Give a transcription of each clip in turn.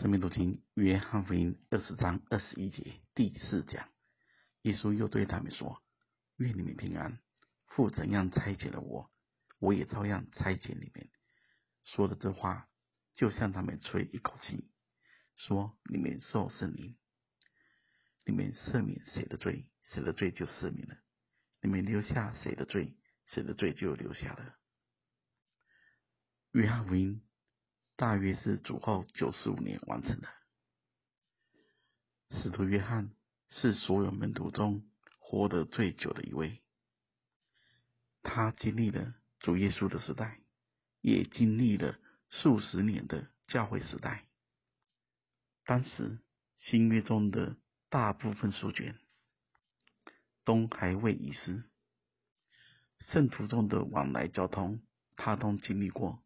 生命读经，约翰福音二十章二十一节第四讲，耶稣又对他们说：“愿你们平安。父怎样差遣了我，我也照样差遣你们。”说的这话，就向他们吹一口气，说：“你们受圣灵。你们赦免谁的罪，谁的罪就赦免了；你们留下谁的罪，谁的罪就留下了。”约翰福音。大约是主后九十五年完成的。使徒约翰是所有门徒中活得最久的一位，他经历了主耶稣的时代，也经历了数十年的教会时代。当时新约中的大部分书卷都还未遗失，圣徒中的往来交通，他都经历过，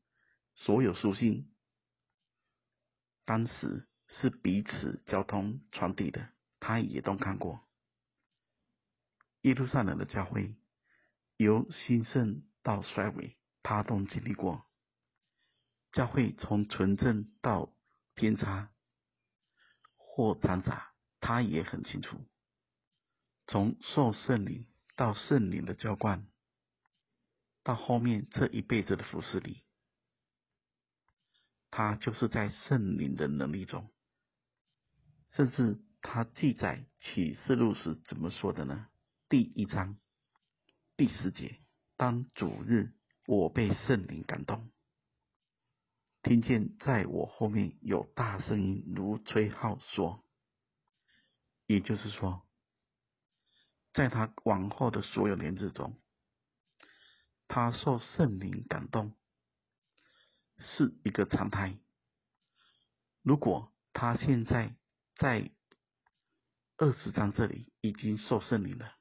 所有书信。当时是彼此交通传递的，他也都看过。耶路撒冷的教会由兴盛到衰微，他都经历过。教会从纯正到偏差或掺杂，他也很清楚。从受圣灵到圣灵的浇灌，到后面这一辈子的服侍里。他就是在圣灵的能力中，甚至他记载启示录时怎么说的呢？第一章第十节：当主日，我被圣灵感动，听见在我后面有大声音如吹号说，也就是说，在他往后的所有年日中，他受圣灵感动。是一个常态。如果他现在在二十章这里已经受圣灵了，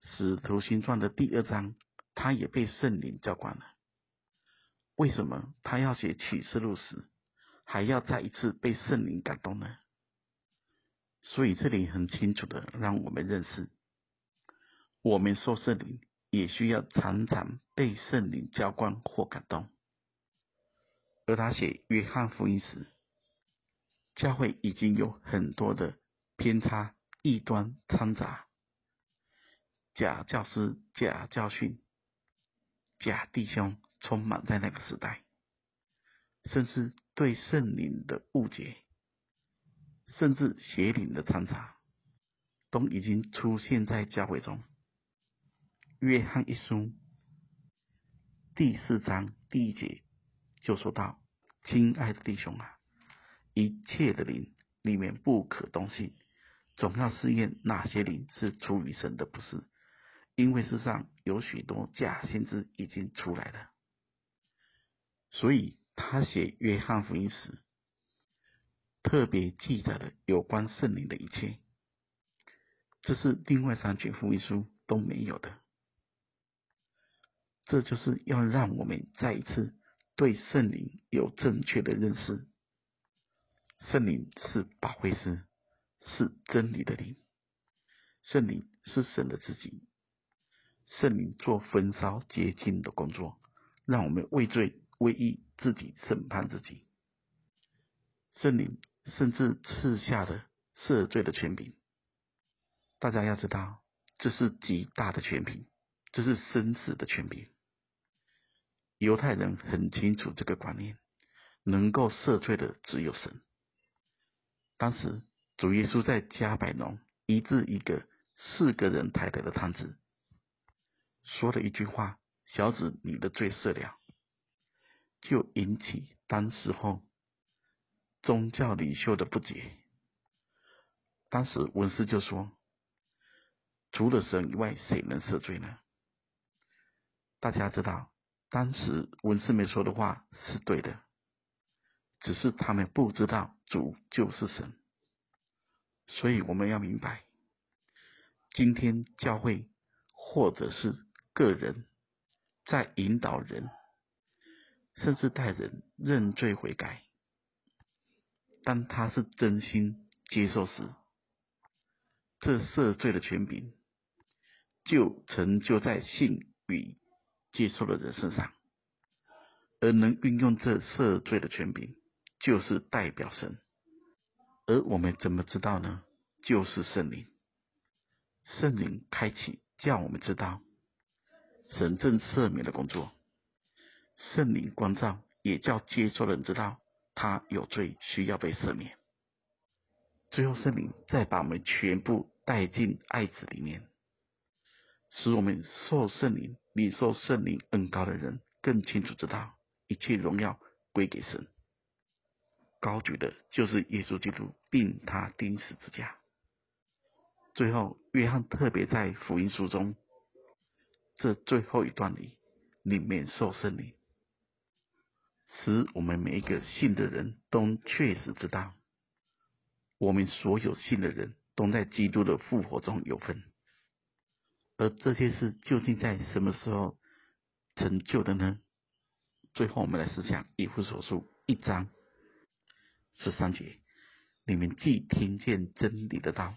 使徒行传的第二章他也被圣灵浇灌了，为什么他要写启示录时还要再一次被圣灵感动呢？所以这里很清楚的让我们认识，我们受圣灵也需要常常被圣灵浇灌或感动。而他写约翰福音时，教会已经有很多的偏差、异端掺杂，假教师、假教训、假弟兄充满在那个时代，甚至对圣灵的误解，甚至邪灵的掺杂，都已经出现在教会中。约翰一书第四章第一节。就说到，亲爱的弟兄啊，一切的灵里面不可动心，总要试验哪些灵是出于神的，不是，因为世上有许多假先知已经出来了。所以他写约翰福音时，特别记载了有关圣灵的一切，这是另外三卷福音书都没有的。这就是要让我们再一次。对圣灵有正确的认识，圣灵是保惠师，是真理的灵，圣灵是神的自己，圣灵做焚烧洁净的工作，让我们为罪为义自己审判自己。圣灵甚至赐下了赦罪的权柄，大家要知道，这是极大的权柄，这是生死的权柄。犹太人很清楚这个观念，能够赦罪的只有神。当时主耶稣在加百农医治一个四个人抬来的摊子，说了一句话：“小子，你的罪赦了。”就引起当时候宗教领袖的不解。当时文士就说：“除了神以外，谁能赦罪呢？”大家知道。当时文士们说的话是对的，只是他们不知道主就是神。所以我们要明白，今天教会或者是个人在引导人，甚至带人认罪悔改，当他是真心接受时，这赦罪的权柄就成就在信与。接受的人身上，而能运用这赦罪的权柄，就是代表神，而我们怎么知道呢？就是圣灵，圣灵开启，叫我们知道神正赦免的工作。圣灵光照，也叫接受的人知道他有罪，需要被赦免。最后，圣灵再把我们全部带进爱子里面，使我们受圣灵、领受圣灵恩膏的人更清楚知道一切荣耀归给神。高举的就是耶稣基督，并他钉十字架。最后，约翰特别在福音书中这最后一段里，里面受圣灵，使我们每一个信的人都确实知道，我们所有信的人都在基督的复活中有份。而这些事究竟在什么时候成就的呢？最后，我们来思想以弗所书一章。十三节，你们既听见真理的道，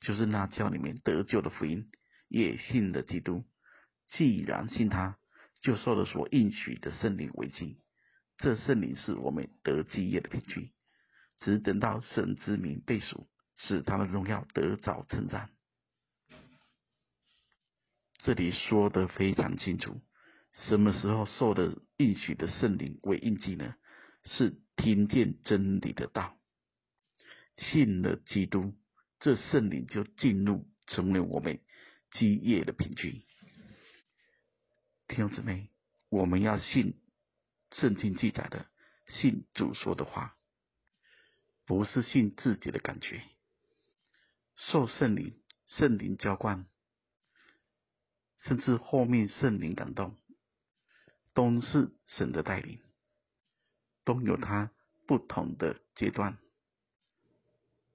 就是那叫你们得救的福音，也信了基督。既然信他，就受了所应许的圣灵为记。这圣灵是我们得基业的凭据。只等到神之名被赎，使他的荣耀得早称赞。这里说得非常清楚，什么时候受的应许的圣灵为印记呢？是听见真理的道，信了基督，这圣灵就进入成为我们基业的凭据。弟兄姊妹，我们要信圣经记载的，信主说的话，不是信自己的感觉。受圣灵、圣灵浇灌，甚至后面圣灵感动，都是神的带领。都有它不同的阶段。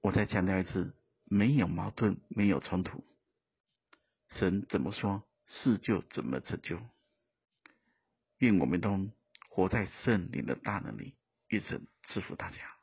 我再强调一次，没有矛盾，没有冲突。神怎么说，事就怎么成就。愿我们都活在圣灵的大能里，愿神赐福大家。